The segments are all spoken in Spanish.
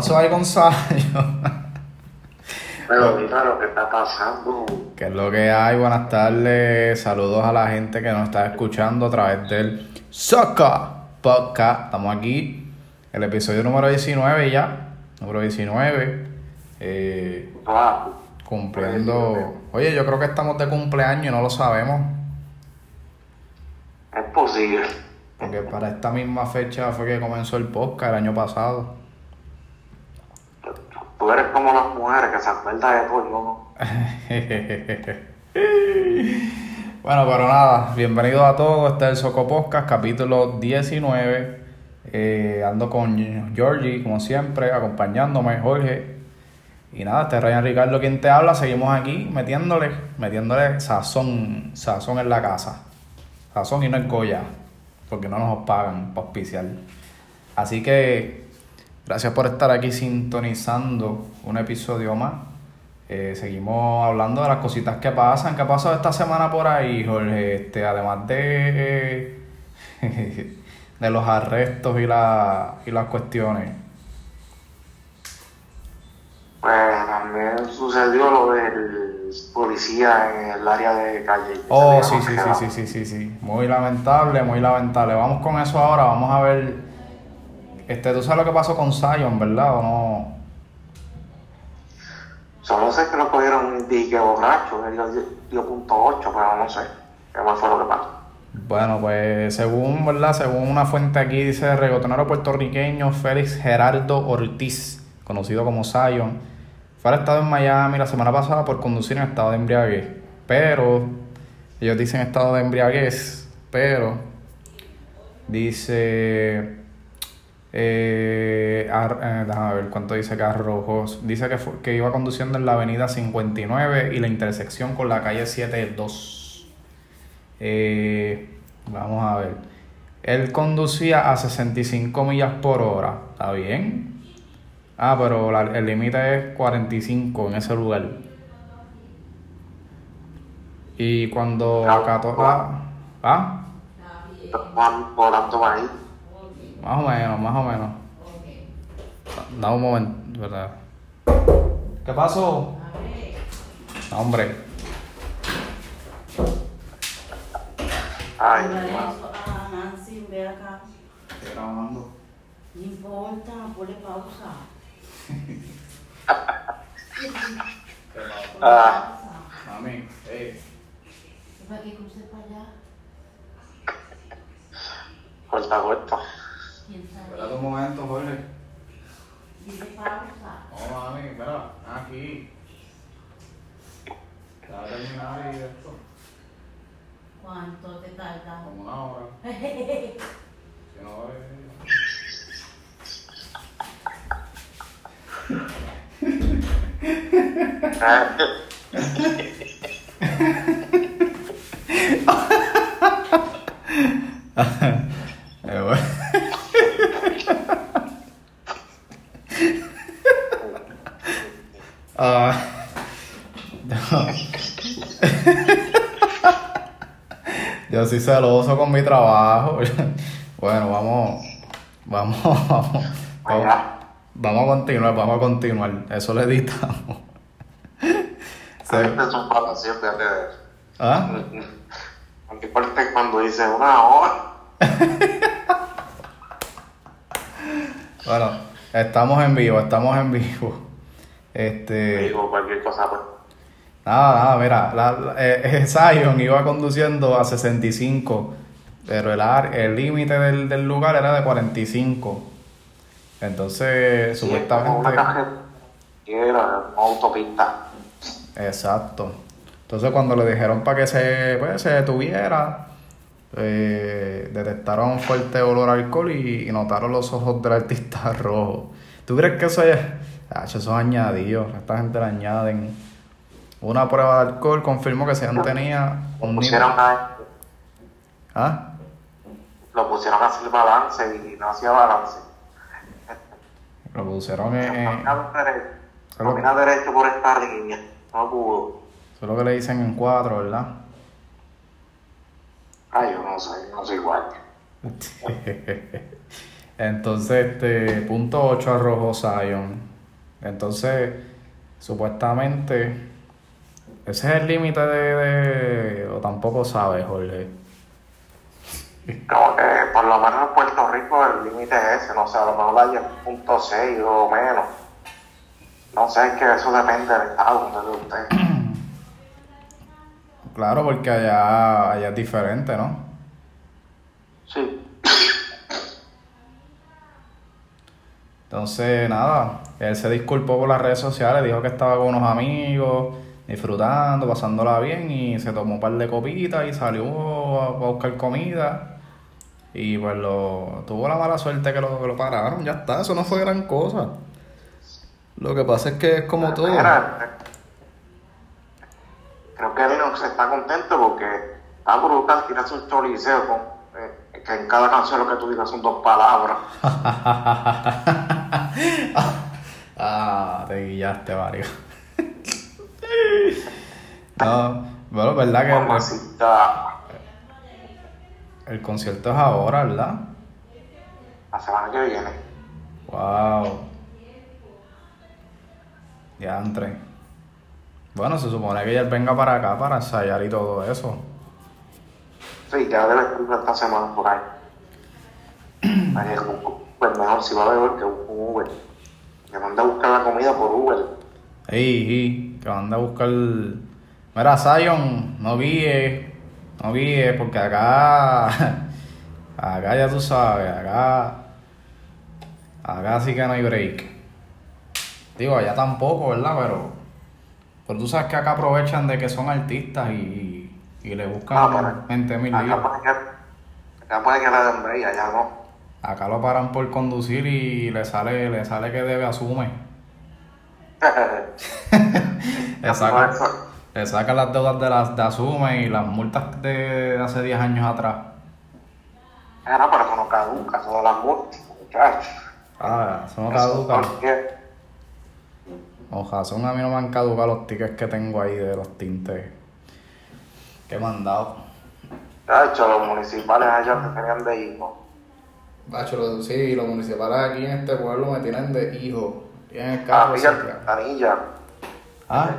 pasó ahí, Gonzalo? Pero mira lo que está pasando. ¿Qué es lo que hay? Buenas tardes. Saludos a la gente que nos está escuchando a través del Soccer Podcast. Estamos aquí, el episodio número 19 ya. Número 19. Eh, Wow. cumpliendo. Oye, yo creo que estamos de cumpleaños y no lo sabemos. Es posible. Porque para esta misma fecha fue que comenzó el podcast el año pasado. Eres como las mujeres que se acuerdan de todo, yo no. Bueno, pero nada, bienvenidos a todos. Este es el Soco Podcast, capítulo 19. Eh, ando con Georgie, como siempre, acompañándome, Jorge. Y nada, este es Ryan Ricardo quien te habla. Seguimos aquí metiéndole, metiéndole sazón, sazón en la casa. Sazón y no es Goya, porque no nos pagan para auspiciar. Así que gracias por estar aquí sintonizando un episodio más. Eh, seguimos hablando de las cositas que pasan. ¿Qué ha pasado esta semana por ahí, Jorge? Este, además de, de los arrestos y, la, y las cuestiones. Pues también sucedió lo del policía en el área de calle. Oh, sí, sí, sí, sí, sí, sí, sí. Muy lamentable, muy lamentable. Vamos con eso ahora. Vamos a ver. Este, tú sabes lo que pasó con Zion, ¿verdad? ¿O no? Solo sé que lo cogieron dique borracho, él dio, punto 8, pero no sé qué más fue lo que pasó. Bueno, pues según, ¿verdad? Según una fuente aquí dice reggaetonero puertorriqueño Félix Gerardo Ortiz, conocido como Zion, fue arrestado en Miami la semana pasada por conducir en estado de embriaguez. Pero, ellos dicen estado de embriaguez, pero dice, eh, ar- eh, déjame ver cuánto dice que arrojó. Dice que, fue- que iba conduciendo en la avenida 59 y la intersección con la calle 72. Eh, vamos a ver. Él conducía a 65 millas por hora. ¿Está bien? Ah, pero la- el límite es 45 en ese lugar. Y cuando Ah, acató la... ¿Ah? Van volando ahí. Más o menos, más o menos. Da un momento, ¿verdad? ¿Qué pasó? No, hombre. Ay, Dale ma. eso a Nancy, ve acá. Estoy grabando. No importa, ponle pausa. Ah, Mami, eh. ¿Para que cruce para allá? corta, corta. ¿Quién sabe? Espérate un momento, Jorge. Dile pausa. No, mami, espera, aquí. Ya va a terminar y esto. ¿Cuánto te tarda? Como una hora. Si no, eh. Bueno. Ah, yo soy celoso con mi trabajo. Bueno, vamos, vamos, vamos, vamos, vamos a continuar, vamos a continuar. Eso lo editamos. Son fantasías, fíjate de eso. ¿Ah? Parte cuando dice una hora. Bueno, estamos en vivo, estamos en vivo. Este. Digo cualquier cosa, pues. Nada, nada, mira, la, la- eh, eh, Zion iba conduciendo a 65, pero el ar- el límite del, del lugar era de 45. Entonces, Sí, supuestamente. una carretera, una autopista. Exacto. Entonces, cuando le dijeron para que se, pues, se detuviera, eh, detectaron fuerte olor a alcohol y, y notaron los ojos del artista rojos. ¿Tú crees que eso es.? Ah, eso es añadido. Esta gente le añaden. Una prueba de alcohol confirmó que Sean tenía un nivel. Pusieron a, ¿Ah? lo pusieron a hacer balance y no hacía balance. Lo pusieron en. Solo- camina derecho por esta línea. No pudo. Eso es lo que le dicen en cuatro, ¿verdad? Ay, yo no sé, no soy igual. Entonces, este, punto 8 arrojó Zion. Entonces, supuestamente, ese es el límite de, de- O tampoco sabes, Jorge. Como que por lo menos en Puerto Rico el límite es ese, no sé, a lo mejor hay punto seis o menos. No sé, es que eso depende del estado donde de usted. Claro, porque allá, allá es diferente, ¿no? Sí. Entonces, nada, él se disculpó por las redes sociales, dijo que estaba con unos amigos, disfrutando, pasándola bien y se tomó un par de copitas y salió a, buscar comida. Y pues lo, tuvo la mala suerte que lo, que lo pararon, ya está, eso no fue gran cosa. Lo que pasa es que es como todo. Mira, eh, creo que Lennox está contento porque está brutal tirarse un choliseo con, eh, que en cada canción lo que tú digas son dos palabras. ah, te guillaste, Mario. no, bueno, verdad que el, Mamacita, el concierto es ahora, ¿verdad? la semana que viene. Wow. Ya entré. Bueno, se supone que ella venga para acá para ensayar y todo eso. Sí, ya debe estar esta semana por ahí. Pues mejor si va a beber que un Uber. Me manda a buscar la comida por Uber. Ey, ey, que anda a buscar. Mira, Zion, no guíe, no guíe, porque acá. Acá ya tú sabes, acá. Acá sí que no hay break. Digo, allá tampoco, ¿verdad? Pero. Pero tú sabes que acá aprovechan de que son artistas y, y le buscan Ah, pero 20 mil. Acá puede que, acá puede que la den allá no. Acá lo paran por conducir y le sale, le sale que debe asume. Le sacan, le sacan las deudas de las de asume y las multas de hace 10 años atrás. Ah, no, pero eso no caduca, de las multas, muchachos. Ah, eso no caduca. Son a mí no me han caducado los tickets que tengo ahí de los tintes que me han dado. Los municipales allá te tenían de hijos. Bacho, sí, los municipales aquí en este pueblo me tienen de hijo. Tienen el Ah, carro cerca. Quintanilla. Ah.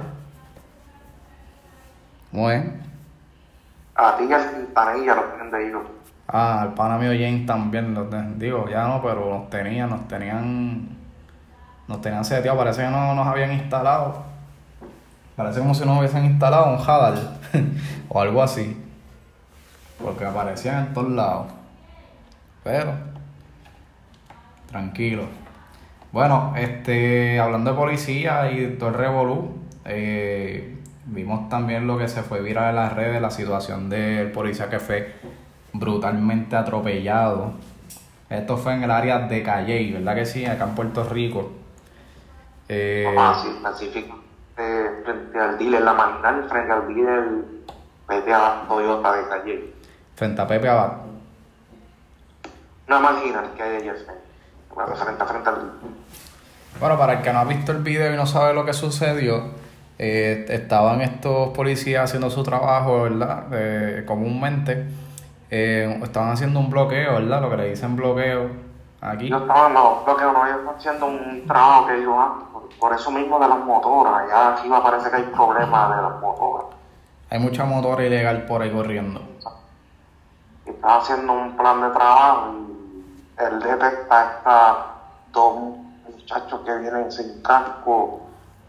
¿Cómo es? A ti y al Quintanilla los tienen de hijos. Ah, el pana mío James también, los de- digo, ya no, pero nos tenían, nos tenían, nos tenían seteado, parece que no nos habían instalado. Parece como si nos hubiesen instalado un Hadal o algo así. Porque aparecían en todos lados. Pero, tranquilo. Bueno, este, hablando de policía y todo el revolú, eh, vimos también lo que se fue viral en las redes, la situación del policía que fue brutalmente atropellado. Esto fue en el área de Calley, ¿verdad que sí? Acá en Puerto Rico. Eh, así, específico. Eh, frente al dealer, la marginal, frente al dealer PTA Toyota de Calle. frente a Pepe Abad. Una marginal que hay frente. Bueno, frente a frente al dealer. Bueno, para el que no ha visto el video y no sabe lo que sucedió, eh, estaban estos policías haciendo su trabajo, ¿verdad? Eh, comúnmente. Eh, estaban haciendo un bloqueo, ¿verdad? Lo que le dicen bloqueo aquí. Yo estaba, no, lo que no, ellos están haciendo un trabajo que ellos hacen, por, por eso mismo de las motoras, ya aquí me parece que hay problemas de las motoras. Hay mucha motora ilegal por ahí corriendo. Estaba haciendo un plan de trabajo y él detecta estas dos muchachos que vienen sin casco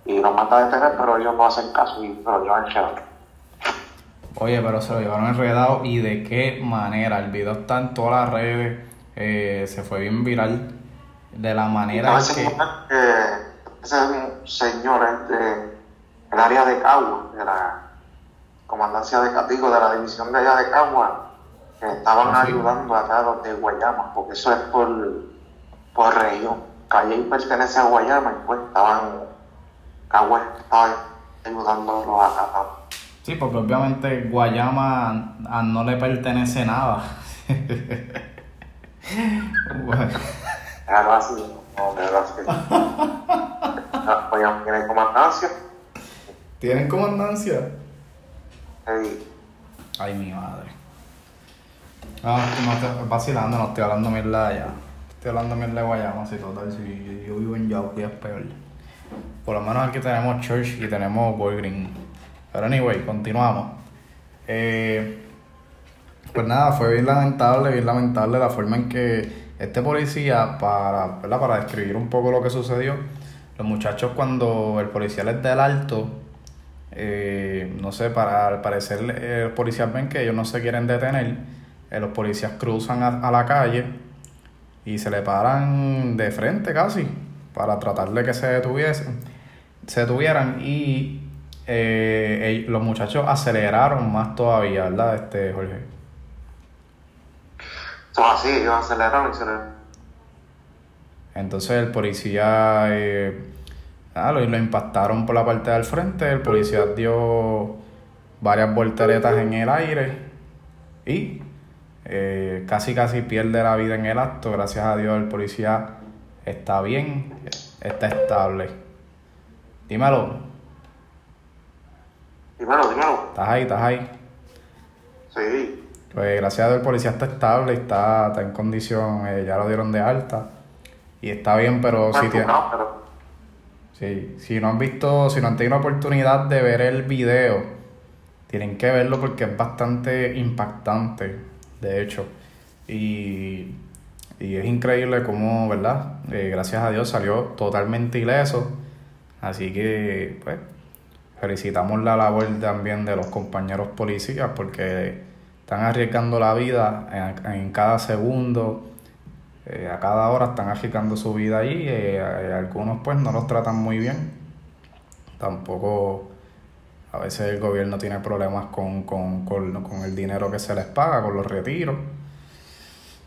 y los manda a detener, pero ellos no hacen caso y se lo llevan chévere. Oye, pero se lo llevaron enredado y de qué manera. El video está en todas las redes, eh, se fue bien viral. De la manera A en veces que... que ese es un señor es de el área de Cagua, de la comandancia de Catigo, de la división de allá de Cagua, que estaban Ah, sí. ayudando acá a los de Guayama, porque eso es por, por región. Calle pertenece a Guayama y pues estaban, Cagua estaba ayudándolos acá. Sí, porque obviamente Guayama a- no le pertenece nada. Bueno, Algo así, no, verdad que Ah, Guayama tiene comandancia. ¿Tienen comandancia? y Ay, mi madre. No, no estoy vacilando, no estoy hablando mierda de allá. Estoy hablando mierda de Guayama, si total, si yo vivo en Yauco es peor. Por lo menos aquí tenemos Church y tenemos Walgreen. Pero anyway, continuamos. Eh, pues nada, fue bien lamentable, bien lamentable la forma en que este policía, para, ¿verdad? para describir un poco lo que sucedió, los muchachos cuando el policía les da el alto, eh, no sé, para al parecer eh, los policías ven que ellos no se quieren detener, eh, los policías cruzan a, la calle y se le paran de frente casi para tratar de que se detuviesen, se detuvieran y eh, los muchachos aceleraron más todavía, ¿verdad, este Jorge? Son así, ellos aceleraron y se Entonces el policía eh, ah, lo, lo impactaron por la parte del frente, el policía dio varias volteretas en el aire y eh, casi casi pierde la vida en el acto. Gracias a Dios el policía está bien, está estable. Dímelo, Dímelo, dímelo. ¿estás ahí? ¿Estás ahí? Sí. Pues gracias a Dios el policía está estable, está, está en condición, eh, ya lo dieron de alta y está bien, pero si tiene... no, pero Sí, si no han visto, si no han tenido la oportunidad de ver el video, tienen que verlo porque es bastante impactante, de hecho. Y, y es increíble cómo, ¿verdad? Eh, gracias a Dios salió totalmente ileso. Así que, pues, felicitamos la labor también de los compañeros policías porque están arriesgando la vida en, cada segundo. Eh, a cada hora están arriesgando su vida allí. eh, eh, algunos pues no los tratan muy bien. Tampoco a veces el gobierno tiene problemas con, con, con el dinero que se les paga, con los retiros.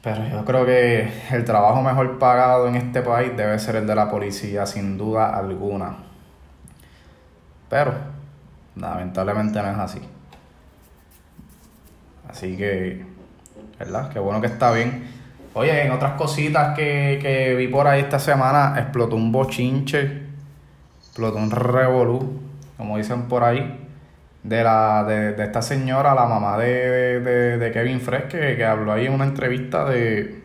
Pero yo creo que el trabajo mejor pagado en este país debe ser el de la policía, sin duda alguna. Pero lamentablemente no es así. Así que, ¿verdad? Qué bueno que está bien. Oye, en otras cositas que, que vi por ahí esta semana, explotó un bochinche, explotó un revolú, como dicen por ahí, de la de, de esta señora, la mamá de, de, de Kevin Fresh, que, que habló ahí en una entrevista de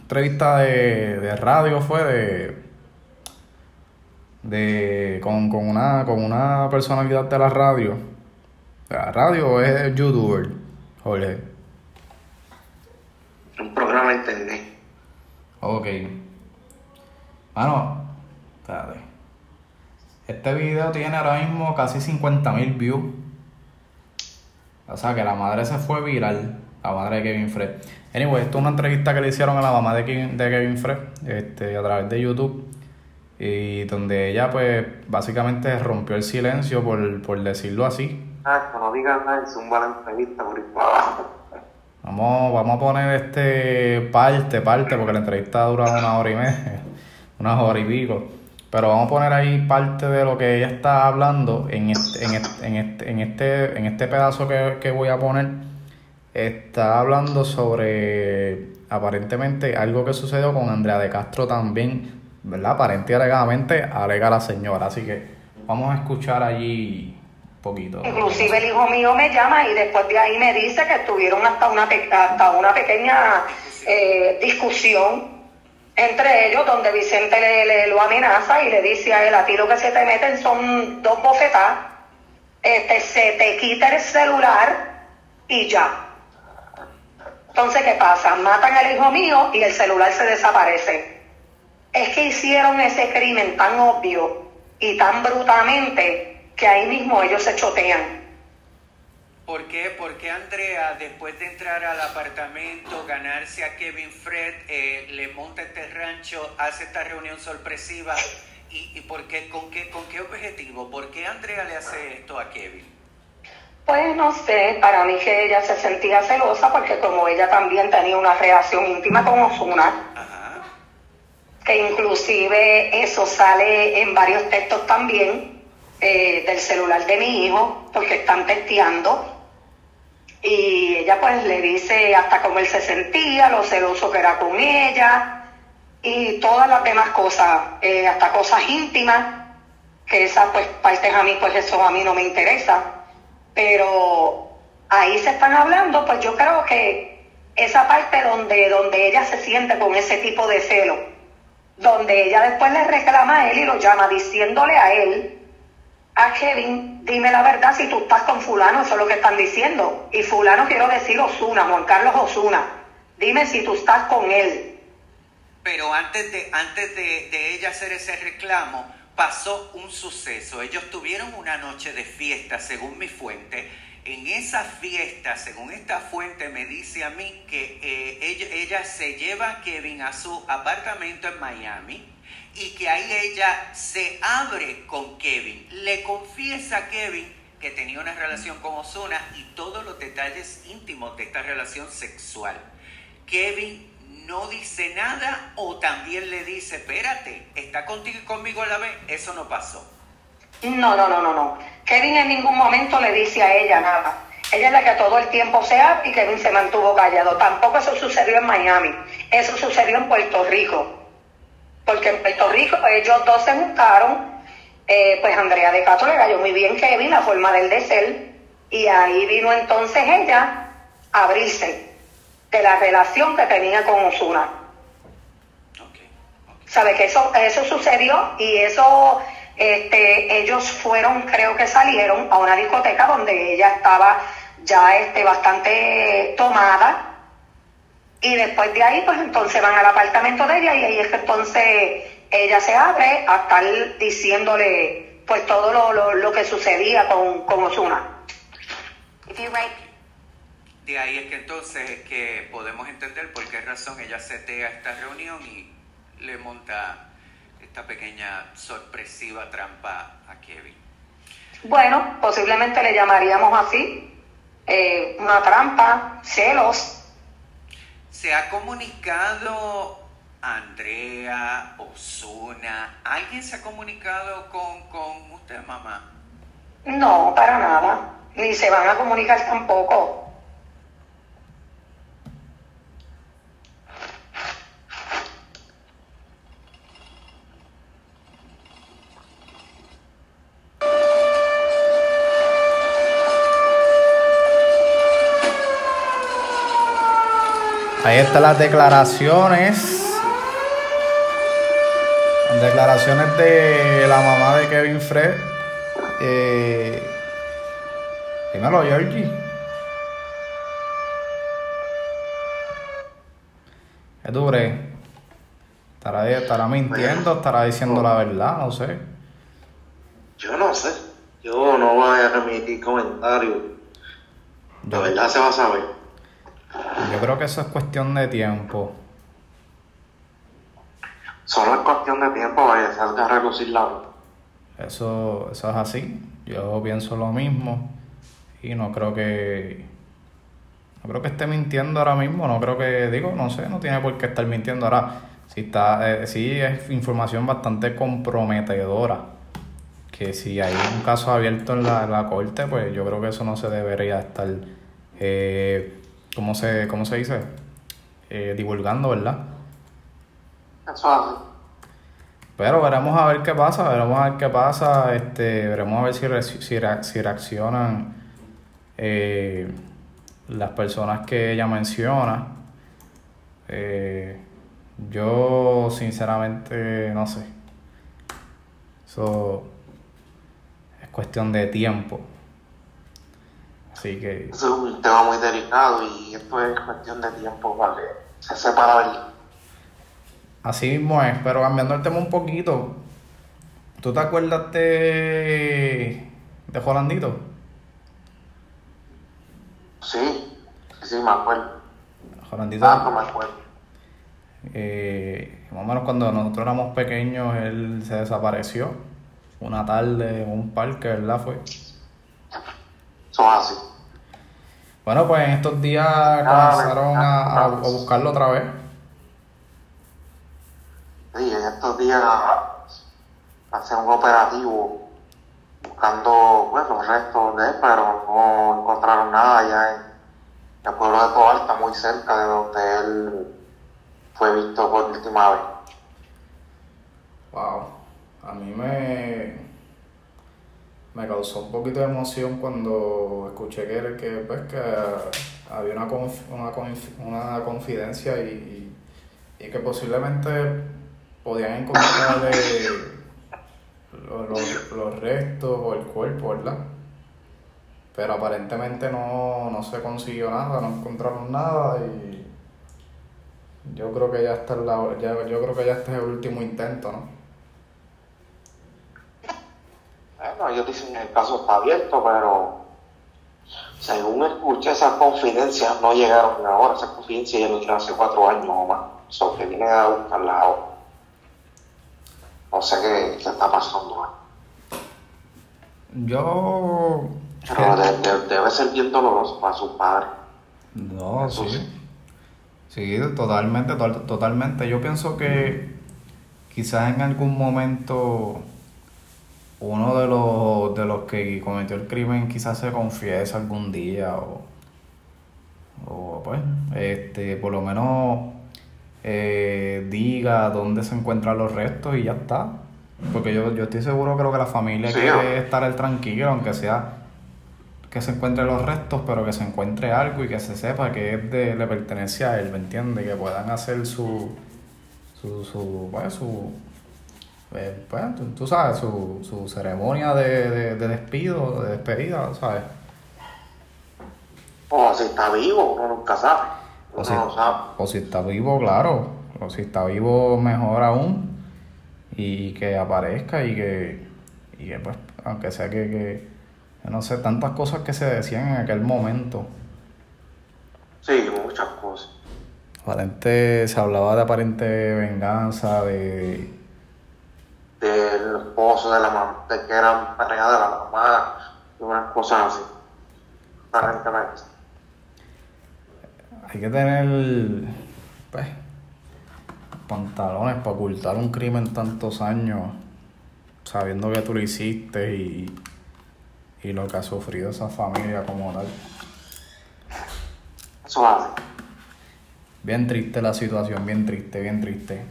entrevista de, de radio fue de de con, con una con una personalidad de la radio. La radio es youtuber, Jorge. un programa de internet. Ok. Mano, espérate. Este video tiene ahora mismo casi 50.000 views. O sea que la madre se fue viral. La madre de Kevin Fred. Anyway, esto es una entrevista que le hicieron a la mamá de Kevin, de Kevin Fred este, a través de YouTube. Y donde ella, pues, básicamente rompió el silencio, por, por decirlo así. Que no digan nada, es un buena entrevista por ir para abajo. Vamos, vamos a poner este parte, parte, porque la entrevista dura una hora y media, una hora y pico. Pero vamos a poner ahí parte de lo que ella está hablando en este, en este, en este, en este, en este pedazo que, que voy a poner. Está hablando sobre aparentemente algo que sucedió con Andrea de Castro también ¿verdad? Aparente y alegadamente alega la señora. Así que vamos a escuchar allí poquito. Inclusive el hijo mío me llama y después de ahí me dice que tuvieron hasta una, hasta una pequeña eh, discusión entre ellos donde Vicente le, le- lo amenaza y le dice a él, a ti lo que se te meten son dos bofetadas, este, se te quita el celular y ya. Entonces, ¿qué pasa? Matan al hijo mío y el celular se desaparece. Es que hicieron ese crimen tan obvio y tan brutalmente que ahí mismo ellos se chotean. ¿Por qué? Porque Andrea, después de entrar al apartamento, ganarse a Kevin Fred, eh, le monta este rancho, hace esta reunión sorpresiva. ¿Y, y por qué? ¿Con, qué, ¿Con qué objetivo? ¿Por qué Andrea le hace esto a Kevin? Pues no sé, para mí que ella se sentía celosa porque como ella también tenía una relación íntima con Osuna, Ajá. que inclusive eso sale en varios textos también eh, del celular de mi hijo, porque están testeando. Y ella pues le dice hasta cómo él se sentía, lo celoso que era con ella y todas las demás cosas, eh, hasta cosas íntimas, que esas pues partes a mí pues eso a mí no me interesa. Pero ahí se están hablando, pues yo creo que esa parte donde, donde ella se siente con ese tipo de celo, donde ella después le reclama a él y lo llama diciéndole a él, a Kevin, dime la verdad si tú estás con fulano, eso es lo que están diciendo. Y fulano quiero decir Osuna, Juan Carlos Osuna. Dime si tú estás con él. Pero antes de, antes de, de ella hacer ese reclamo, pasó un suceso. Ellos tuvieron una noche de fiesta, según mi fuente. En esa fiesta, según esta fuente, me dice a mí que eh, ella, ella se lleva a Kevin a su apartamento en Miami y que ahí ella se abre con Kevin. Le confiesa a Kevin que tenía una relación con Osuna y todos los detalles íntimos de esta relación sexual. Kevin no dice nada o también le dice, espérate, está contigo y conmigo a la vez. Eso no pasó. No, no, no, no, no. Kevin en ningún momento le dice a ella nada. Ella es la que todo el tiempo se abre y Kevin se mantuvo callado. Tampoco eso sucedió en Miami. Eso sucedió en Puerto Rico. Porque en Puerto Rico ellos dos se juntaron. eh, pues Andrea de Cato le cayó muy bien Kevin, la forma del de ser. Y ahí vino entonces ella a abrirse de la relación que tenía con Osuna. Ok, ok. sabe que eso eso sucedió y eso este ellos fueron creo que salieron a una discoteca donde ella estaba ya este bastante tomada y después de ahí pues entonces van al apartamento de ella y ahí es que entonces ella se abre a estar diciéndole pues todo lo, lo, lo que sucedía con, con Osuna. De ahí es que entonces es que podemos entender por qué razón ella setea esta reunión y le monta esta pequeña sorpresiva trampa a Kevin. Bueno, posiblemente le llamaríamos así, eh, una trampa, celos, ¿Se ha comunicado Andrea, Osuna? ¿Alguien se ha comunicado con, con usted, mamá? No, para nada. Ni se van a comunicar tampoco. Ahí están las declaraciones. Las declaraciones de la mamá de Kevin Fred. Eh, dímelo, Georgie. ¿Qué tú crees? ¿Estará, estará mintiendo? ¿Estará diciendo la verdad? No sé. Yo no sé. Yo no voy a remitir comentarios. La verdad se va a saber. Yo creo que eso es cuestión de tiempo. Solo es cuestión de tiempo que salga a relucir la. Eso, eso es así. Yo pienso lo mismo. Y no creo que. No creo que esté mintiendo ahora mismo. No creo que. Digo, no sé, no tiene por qué estar mintiendo ahora. Si está. Eh, sí, es información bastante comprometedora. Que si hay un caso abierto en la, en la corte, pues yo creo que eso no se debería estar. Eh, ¿cómo, se, ¿Cómo se dice? Eh, divulgando, ¿verdad? Así. Pero veremos a ver qué pasa, veremos a ver qué pasa, este, veremos a ver si, re- si, re- si reaccionan eh, las personas que ella menciona. Eh, yo sinceramente no sé. Eso es cuestión de tiempo. Así que es un tema muy delicado y esto es cuestión de tiempo para que se sepa la verdad. así mismo es, pero cambiando el tema un poquito. ¿Tú te acuerdas de, de Jolandito? Sí, sí, me acuerdo. Jolandito, Ah, no me acuerdo. eh, más o menos cuando nosotros éramos pequeños, él se desapareció. Una tarde en un parque, ¿verdad? Fue. Eso es así. Bueno, pues en estos días Ah, comenzaron a, a- a buscarlo otra vez. Sí, en estos días hacen un operativo buscando pues, los restos de él, pero no encontraron nada ya en el pueblo de Toalta, muy cerca de donde él fue visto por última vez. Wow, a mí me, me causó un poquito de emoción cuando escuché que, que, pues, que había una, una, una confidencia y, y que posiblemente podían encontrarle los, los- los restos o el cuerpo, ¿verdad? Pero aparentemente no, no se consiguió nada, no encontraron nada y yo creo que ya está la, ya, yo creo que ya este es el último intento, ¿no? Bueno, ellos dicen que el caso está abierto, pero según escuché, esas confidencias no llegaron ahora, esas confidencias ya lo dieron hace cuatro años o más, so que vienen a buscarlas ahora. No sé qué, qué está pasando. ¿eh? Yo... Pero de- de- debe ser bien doloroso para sus padres. No, sí. Sí, totalmente, to- totalmente. Yo pienso que quizás en algún momento uno de los, de los que cometió el crimen quizás se confiese algún día o, o pues, este, por lo menos eh, diga dónde se encuentran los restos y ya está. Porque yo, yo estoy seguro creo que la familia Sí, quiere estar el tranquilo, aunque sea que se encuentren los restos, pero que se encuentre algo y que se sepa que es de, le pertenece a él, ¿me entiendes? Que puedan hacer su, su, su, pues, su, eh, pues, tú, tú sabes, su, su ceremonia de, de, de despido, de despedida, ¿sabes? O si está vivo, uno nunca sabe. O Uno si, no sabe. o si está vivo, claro, o si está vivo, mejor aún, y que aparezca y que, y que pues, aunque sea que, que, que no sé, tantas cosas que se decían en aquel momento. Sí, muchas cosas. Aparente, se hablaba de aparente venganza, de... Del esposo de la mamá, de que eran pareja de la mamá, y unas cosas así. Aparentemente. Hay que tener, pues, pantalones para ocultar un crimen tantos años, sabiendo que tú lo hiciste y, y lo que ha sufrido esa familia como tal. Eso hace. Bien triste la situación, bien triste, bien triste.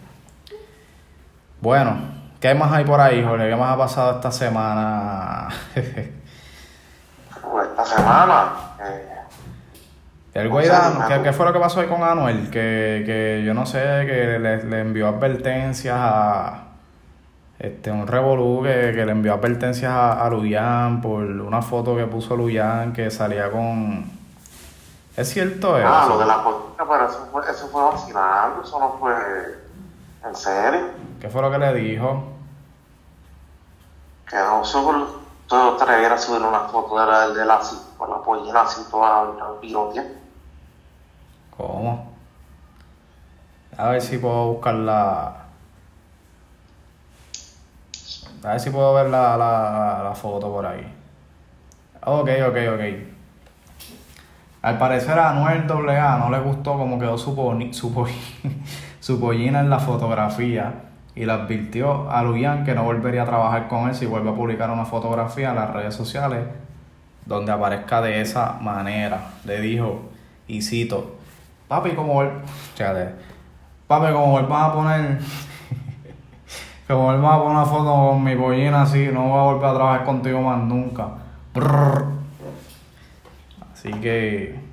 Bueno, ¿qué más hay por ahí, Jorge? ¿Qué más ha pasado esta semana? Pues esta semana, eh, El Anu- ¿qué, qué fue lo que pasó ahí con Anuel? Que, que yo no sé, que le, le envió advertencias a. Este, un revolú que, que le envió advertencias a, a Luyan por una foto que puso Luyan que salía con. ¿Es cierto eso? ah, lo de la política, pero eso fue, eso fue vacilando, eso no fue en serio. ¿Qué fue lo que le dijo? Que no solo todo atreviera a subir una foto de la, de la, con la pollina así toda pirotea. ¿Cómo? A ver si puedo buscar la. A ver si puedo ver la, la, la foto por ahí. Ok, ok, ok. Al parecer a Anuel AA no le gustó cómo quedó su, su, su pollina en la fotografía y le advirtió a Luyan que no volvería a trabajar con él si vuelve a publicar una fotografía en las redes sociales donde aparezca de esa manera. Le dijo, y cito, papi, como Fíjate, papi, como vuelvas a poner, Como él va a poner una foto con mi pollina así, no voy a volver a trabajar contigo más nunca. Así que.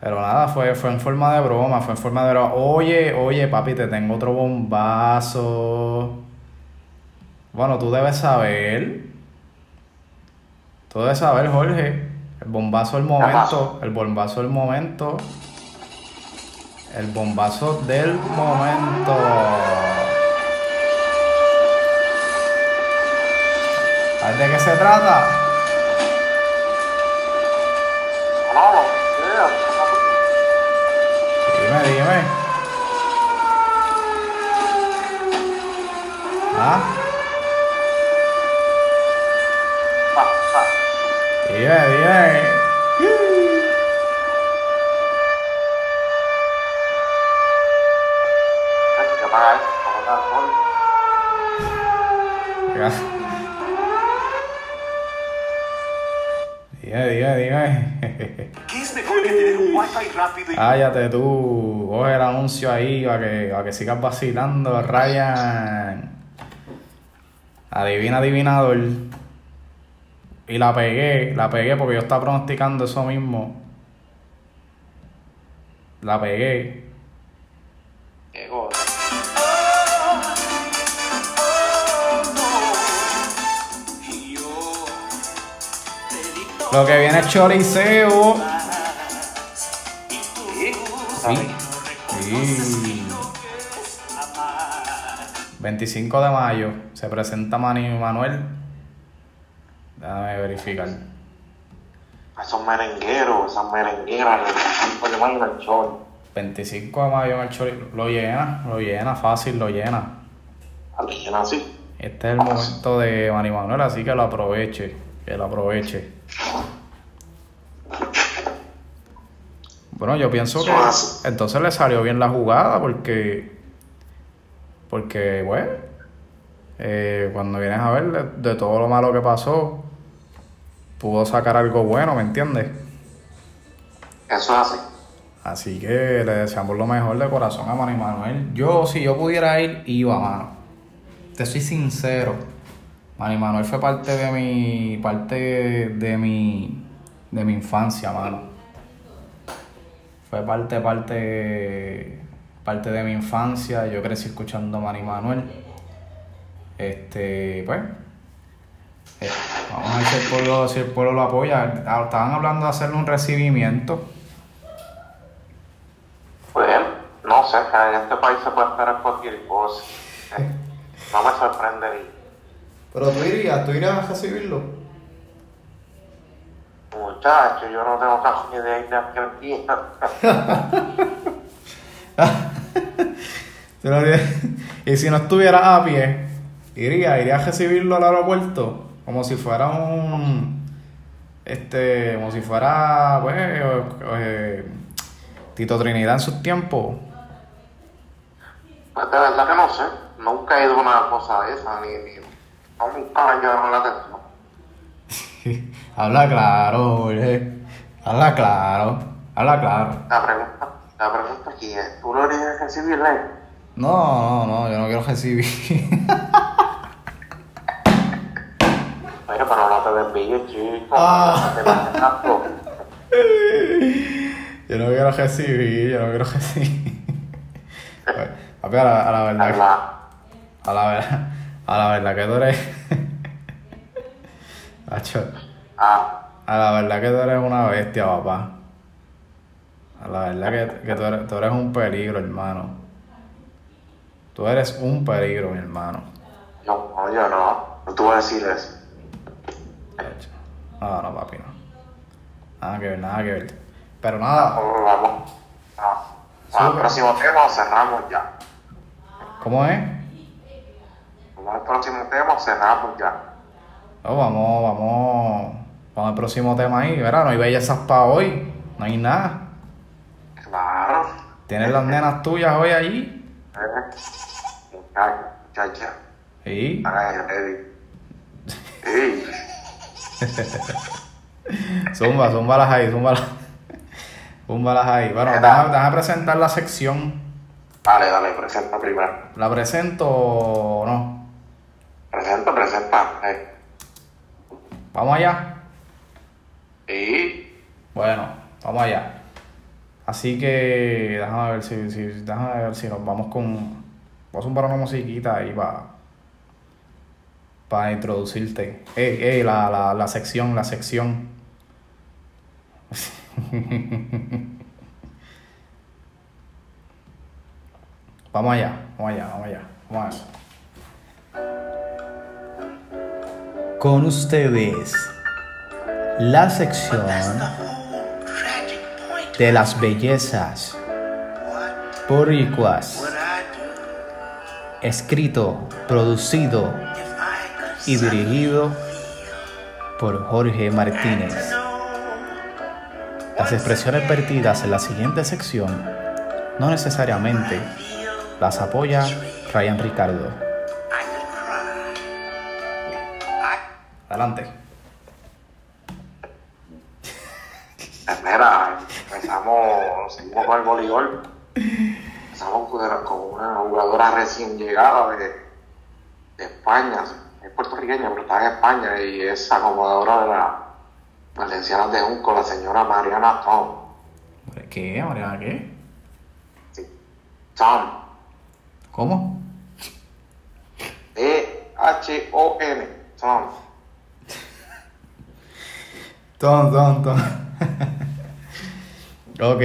Pero nada, fue, fue en forma de broma, fue en forma de broma. Oye, oye, papi, te tengo otro bombazo. Bueno, tú debes saber. Tú debes saber, Jorge. El bombazo del momento. El bombazo del momento. El bombazo del momento. ¿Sabes de qué se trata? Está el alcohol? Ya. Dime, dime, dime. ¿Qué es mejor que tener un wifi rápido y Cállate tú, coge el anuncio ahí para que, para que sigas vacilando, Ryan. Adivina, adivinador. Y la pegué, la pegué porque yo estaba pronosticando eso mismo. La pegué. Qué cosa. Lo que viene es choriceo. Sí. Sí. 25 de mayo se presenta Manny Manuel. Déjame verificar. Esos merengueros, esas merengueras, el le mandan el show. 25 de mayo en el Chori. Lo llena, lo llena, fácil, lo llena. Alguien así. Este es el momento de Manny Manuel, así que lo aproveche. Que lo aproveche. Bueno, yo pienso que entonces le salió bien la jugada porque. Porque, bueno. eh, cuando vienes a ver de, de todo lo malo que pasó, pudo sacar algo bueno, ¿me entiendes? Eso es así. Así que le deseamos lo mejor de corazón a Manny Manuel. Yo, si yo pudiera ir, iba, mano. Te soy sincero. Manny Manuel fue parte de mi. parte de mi. de mi infancia, mano. Fue parte, parte. Parte de mi infancia. Yo crecí escuchando a Manny Manuel. Este, pues. eh, vamos a ver si el pueblo, si el pueblo lo apoya. Estaban hablando de hacerle un recibimiento. Pues, no sé, en este país se puede esperar cualquier cosa. Eh, No me sorprendería. Pero tú irías, tú irías a recibirlo. Muchacho, yo no tengo casi ni idea de Argentina. Y si no estuvieras a pie, iría, iría a recibirlo al aeropuerto. Como si fuera un. Este. Como si fuera, pues. eh, Tito Trinidad en sus tiempos. Pues de verdad que no sé. Nunca he ido a una cosa de esa, ni, ni nunca me llamaron la atención. Habla claro, Jorge. Habla claro. Habla claro. La pregunta, ¿tú lo irías a recibirle? No, no, no, yo no quiero recibir. Oye, pero no te desvíes, chico. Ah. No te. Yo no quiero recibir, yo no quiero recibir. A la, a la verdad. A la verdad, a la verdad que tú eres. Ah, a la verdad que tú eres una bestia, papá. A la verdad que, que tú, eres, tú eres un peligro, hermano. Tú eres un peligro, mi hermano. yo, no, yo no. No te voy a decir eso. No, no, papi, no. Nada que ver, nada que ver. Pero nada, Vamos, vamos. Al próximo tema cerramos ya. ¿cómo es? Vamos al próximo tema, cerramos ya. No, vamos, vamos. Vamos al próximo tema ahí. Verá, no hay bellezas para hoy. No hay nada. ¿Tienes las nenas tuyas hoy allí? Muchacha. Sí. Ey, Zumba, zumbalas ahí, zumbalas. Zumbalas ahí. Bueno, déjame, déjame presentar la sección. Dale, dale, presenta primero. ¿La presento o no? Presenta, presenta. Eh. ¿Vamos allá? Y Bueno, vamos allá. Así que déjame ver si, si, déjame ver si nos vamos con. Vamos a poner una musiquita ahí para. Para introducirte. Ey, ey, la, la, la sección, la sección. vamos allá, vamos allá, vamos allá, vamos allá. Con ustedes, la sección de las bellezas boricuas, escrito, producido y dirigido por Jorge Martínez. Las expresiones vertidas en la siguiente sección no necesariamente las apoya Ryan Ricardo. Adelante. Pues, mira, empezamos, seguimos con el voleibol. Empezamos con con una jugadora recién llegada de, de España. Es puertorriqueña, pero está en España y es acomodadora de la Valenciana de Junco, la señora Mariana Tom. ¿Qué? Mariana, qué? Sí. Tom. ¿Cómo? T-H-O-M. Tom. Tom, Tom, Tom. Ok.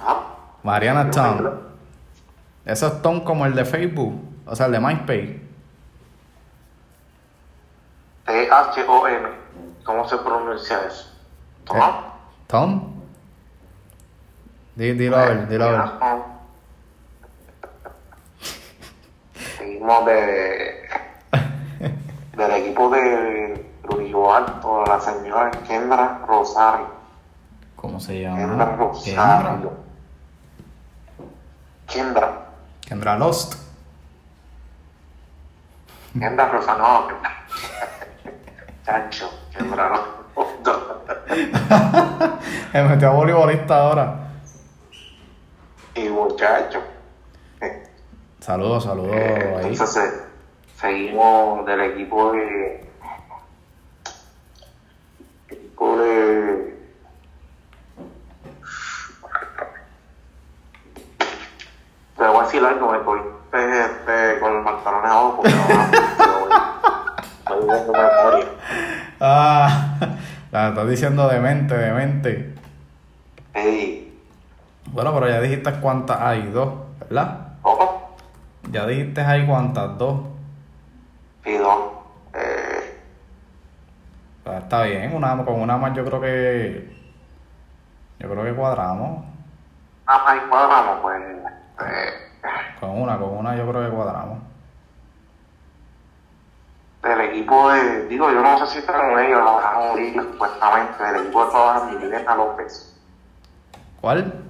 Ah, Mariana Tom. Eso es Tom como el de Facebook. O sea, el de MySpace. T-H-O-M. ¿Cómo se pronuncia eso? Tom. Eh, Tom. Di- Dilo a ver, dilo a ver. Seguimos de, del equipo de Trujillo Alto, la señora Kendra Rosario. ¿Cómo se llama? Kendra. Rosario. Kendra. Kendra Lost. Kendra Rosario. No, Kendra. Chancho. Kendra Rosario. Me metió a voleibolista ahora. Y muchacho. Saludos, saludos Eh. Entonces seguimos del equipo de equipo de estás diciendo demente, demente. Ey, Bueno, pero ya dijiste cuántas hay, dos, ¿verdad? ¿cómo? Ya dijiste hay cuántas, dos. Pidón. Eh, Pues está bien, una, con una más yo creo que. Yo creo que cuadramos. nada más y cuadramos, pues. Eh, Con una, con una yo creo que cuadramos. Equipo de, digo, yo no sé si están ellos, la van a morir supuestamente, del equipo de trabajo de Milena López. ¿Cuál?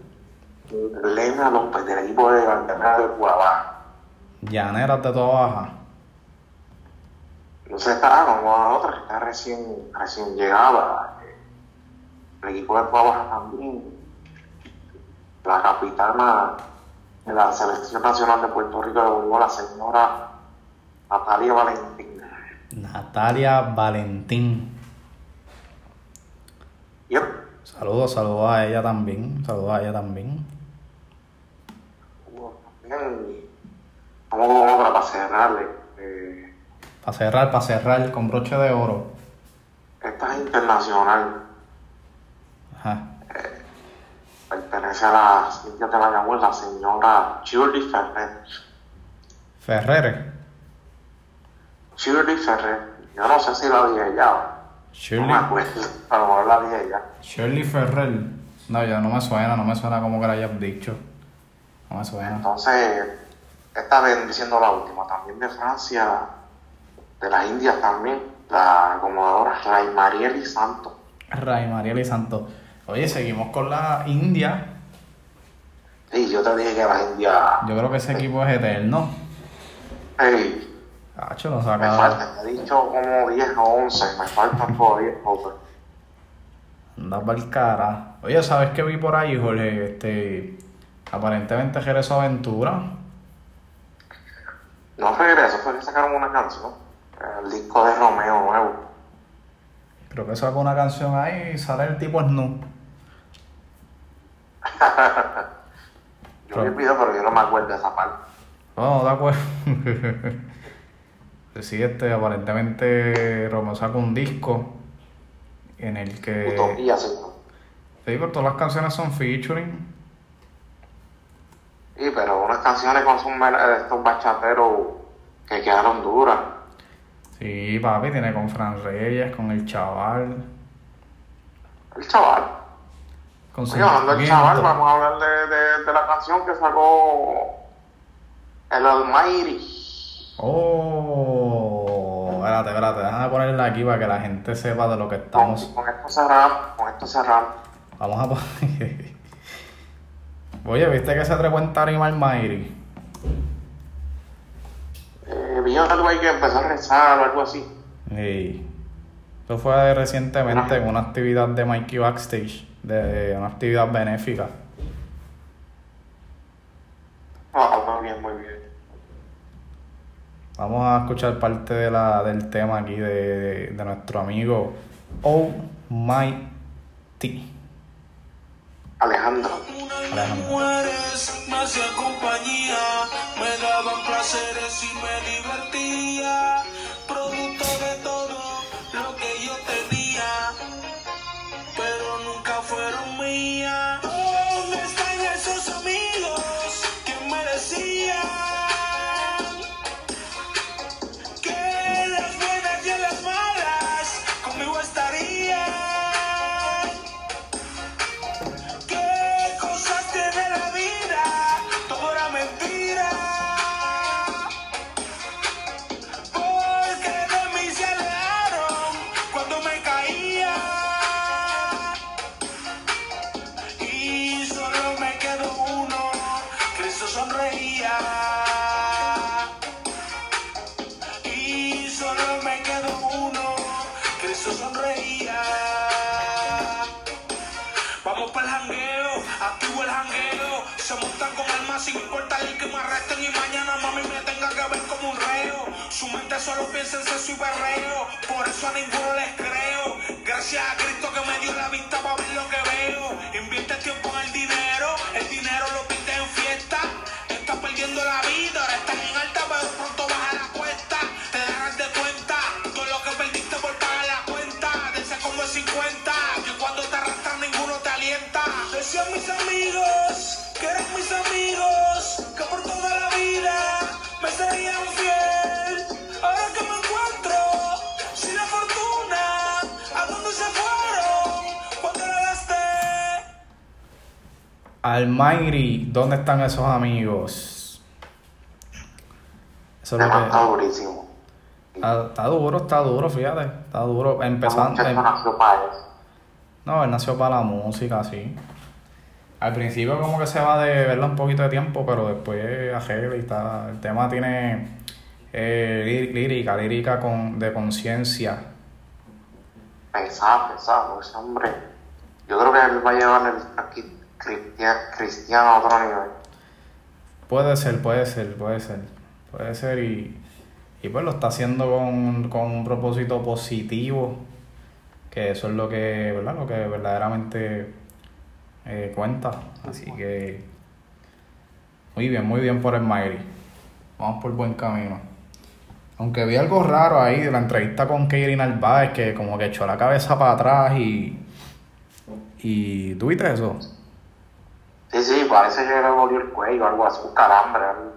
Lena López, del equipo de Banderera de Guadalajara. Llaneras de toda baja. No sé, está como la otra, está recién, recién llegada. El equipo de Guadalajara también. La capitana de la Selección Nacional de Puerto Rico de Voleibol, la señora Natalia Valentín. Natalia Valentín. Yep. Saludos, saludos a ella también. Saludos a ella también. Vamos otra para cerrarle. Eh, Para cerrar, para cerrar con broche de oro. esta es internacional. Ajá. Pertenece a la de la Mayagüez, la señora Shirley Ferrer. Ferrer. Shirley Ferrer. Yo no sé si la ya. No Shirley, me acuerdo. A lo mejor la dije ya. Shirley Ferrer. No, ya no me suena, no me suena como que la hayas dicho. No me suena. Entonces, esta vez diciendo la última, también de Francia, de las Indias también, la acomodadora Ray. Ray Mariel y Santos. Oye, seguimos con la India. Y yo te dije que las Indias, Yo creo que ese equipo es eterno. hey, Cacho, nos me faltan, he dicho como 10 o 11, me faltan todavía, joder. Anda pa'l cara. Oye, ¿sabes qué vi por ahí, Jorge? Este. Aparentemente Jerez Aventura No regreso, fue que sacaron una canción. El disco de Romeo nuevo. Creo que saca una canción ahí y sale el tipo Snoop. Yo vi el video, pero yo no me acuerdo de esa parte. No, no de acuerdo. Sí, este, aparentemente Romeo saca un disco en el que... Utopía, sí. Sí, pero todas las canciones son featuring. Sí, pero unas canciones con sus eh, estos bachateros que quedaron duras. Sí, papi, tiene con Fran Reyes, con el chaval, El chaval. con Oye, hablando del chaval, vamos a hablar de, de, de la canción que sacó el Almighty. Oh, espérate, espérate, déjame ponerla aquí para que la gente sepa de lo que Con, estamos. con esto cerramos, con esto cerramos. Vamos a poner. Oye, ¿viste que se trepó en Tarima Almighty? Eh, vi algo ahí que empezó a rezar o algo así. Sí. Eso fue recientemente en una actividad de Mikey Backstage, de una actividad benéfica. Ah, muy bien, muy bien. Vamos a escuchar parte de la, del tema aquí de, de nuestro amigo Oh My T. Alejandro. Alejandro. mujeres me hacían compañía, me daban placeres y me divertía, producto de Su mente solo piensa en sexo y berreo, por eso a ninguno les creo. Gracias a Cristo que me dio la vista para ver lo que veo. Invierte tiempo en el dinero, el dinero lo pide en fiesta. Estás perdiendo la vida, ahora estás en alta, pero pronto baja la cuesta. Te darás de cuenta, todo lo que perdiste por pagar la cuenta. De ese como es 50, que cuando te arrastran ninguno te alienta. Amigos, Almighty, ¿dónde están esos amigos? Eso es lo que. está durísimo. Está, está duro, está duro, fíjate. Está duro. Empezando. Em- nació para eso. No, él nació para la música, sí. Al principio como que se va de verla un poquito de tiempo, pero después arregla y está. El tema tiene eh, lí- lírica, lírica con, de conciencia. Pesado, pesado, ese hombre. Yo creo que él va a llevar el aquí cristiano, cristiano a otro nivel. Puede ser, puede ser, puede ser. Puede ser y, y pues lo está haciendo con, con un propósito positivo. Que eso es lo que, ¿verdad? Lo que verdaderamente eh, cuenta. Así que muy bien, muy bien por el Mayri. Vamos por buen camino. Aunque vi algo raro ahí de la entrevista con Katie Narváez que como que echó la cabeza para atrás y. Y ¿tú viste eso? Sí, sí, parece que le volvió el cuello, algo así, un calambre. algo.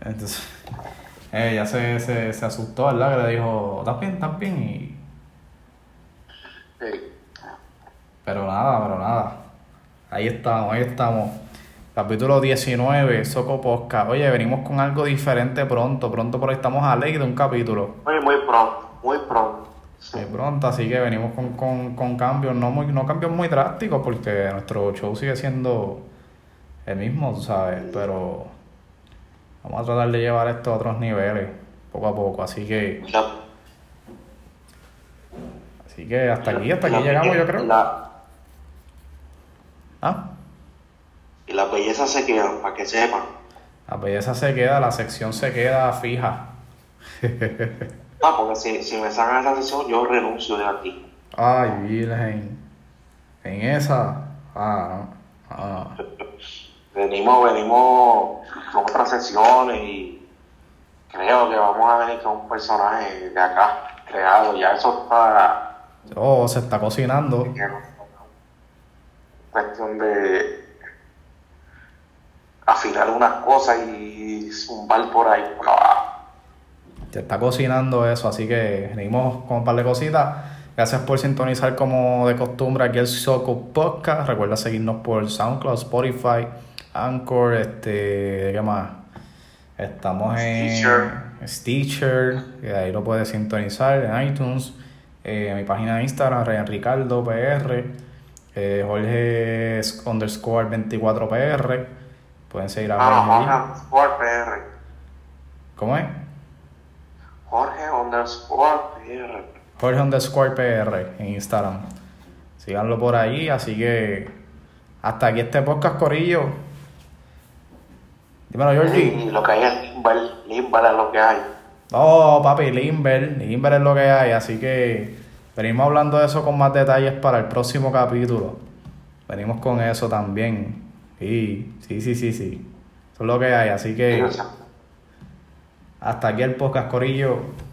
Entonces, ella se, se, se asustó, ¿verdad? Que le dijo, ¿estás bien? ¿Estás bien? Y, Sí. pero nada, pero nada. Ahí estamos, ahí estamos. Capítulo 19, Soco Posca. Oye, venimos con algo diferente pronto. Pronto por ahí estamos a ley de un capítulo. Muy, muy pronto, muy pronto. Muy pronto, así que venimos con, con, con cambios, no muy, no cambios muy drásticos, porque nuestro show sigue siendo el mismo, tú sabes, pero vamos a tratar de llevar esto a otros niveles, poco a poco, así que, así que hasta aquí, hasta aquí llegamos yo creo. Ah, y las bellezas se quedan, para que sepan. La belleza se queda, la sección se queda fija. No, porque si, si me sacan esa sesión, yo renuncio de aquí. Ay, virgen. En esa. Ah, no. Ah. Venimos, venimos con otras sesiones y creo que vamos a venir con un personaje de acá creado. Ya eso está Oh, se está cocinando. cuestión de afilar unas cosas y zumbar por ahí. Se está cocinando eso, así que venimos con un par de cositas. Gracias por sintonizar como de costumbre aquí el Soco Podcast. Recuerda seguirnos por SoundCloud, Spotify, Anchor, este, ¿qué más? Estamos en Stitcher. Stitcher, que ahí lo puedes sintonizar, en iTunes, eh, mi página de Instagram, Ryan Ricardo PR, eh, Jorge underscore 24PR. Pueden seguir a Ah, Jorge. underscore PR. ¿Cómo es? Jorge underscore PR. Jorge underscore PR en Instagram. Síganlo por ahí, así que hasta aquí este podcast, Corillo. Dímelo, Georgie. Y lo que hay es limber, limber es lo que hay. Oh, papi, Limber. Limber es lo que hay, así que venimos hablando de eso con más detalles para el próximo capítulo. Venimos con eso también. Sí, sí, sí, sí, sí. Eso es lo que hay, así que hasta aquí el podcast, Corillo.